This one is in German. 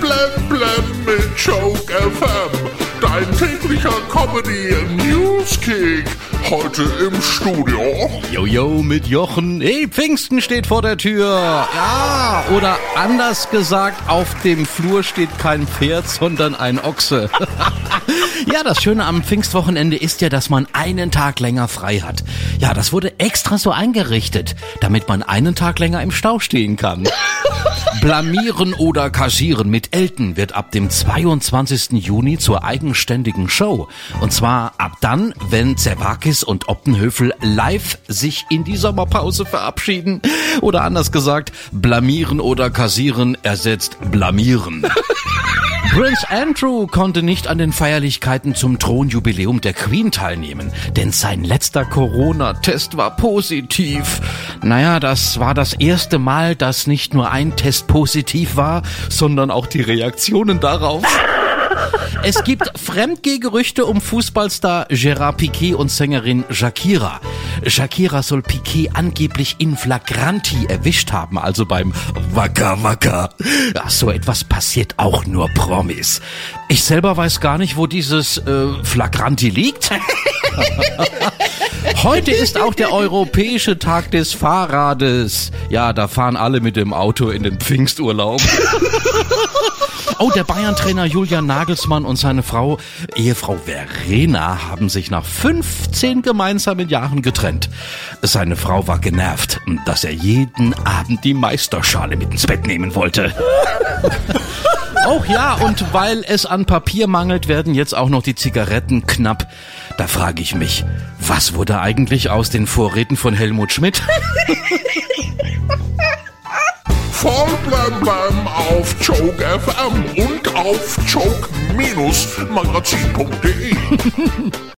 blem blem mit Joke FM. Dein täglicher Comedy Newskick. Heute im Studio. Jojo mit Jochen. Hey, Pfingsten steht vor der Tür. Ja, oder anders gesagt, auf dem Flur steht kein Pferd, sondern ein Ochse. ja, das Schöne am Pfingstwochenende ist ja, dass man einen Tag länger frei hat. Ja, das wurde extra so eingerichtet, damit man einen Tag länger im Stau stehen kann. Blamieren oder kassieren mit Elton wird ab dem 22. Juni zur eigenständigen Show. Und zwar ab dann, wenn Zerwakis und Optenhöfel live sich in die Sommerpause verabschieden. Oder anders gesagt, blamieren oder kassieren ersetzt blamieren. Prince Andrew konnte nicht an den Feierlichkeiten zum Thronjubiläum der Queen teilnehmen, denn sein letzter Corona-Test war positiv. Naja, das war das erste Mal, dass nicht nur ein Test positiv war, sondern auch die Reaktionen darauf. Es gibt Fremdgehgerüchte um Fußballstar Gerard Piquet und Sängerin Shakira. Shakira soll Piquet angeblich in flagranti erwischt haben, also beim Wacker Wacker. Ach, so etwas passiert auch nur Promis. Ich selber weiß gar nicht, wo dieses äh, flagranti liegt. Heute ist auch der Europäische Tag des Fahrrades. Ja, da fahren alle mit dem Auto in den Pfingsturlaub. Oh, der Bayern-Trainer Julian Nagelsmann und seine Frau, Ehefrau Verena, haben sich nach 15 gemeinsamen Jahren getrennt. Seine Frau war genervt, dass er jeden Abend die Meisterschale mit ins Bett nehmen wollte. Oh ja, und weil es an Papier mangelt, werden jetzt auch noch die Zigaretten knapp. Da frage ich mich, was wurde eigentlich aus den Vorräten von Helmut Schmidt? Voll blem auf Joke FM und auf joke-magazin.de.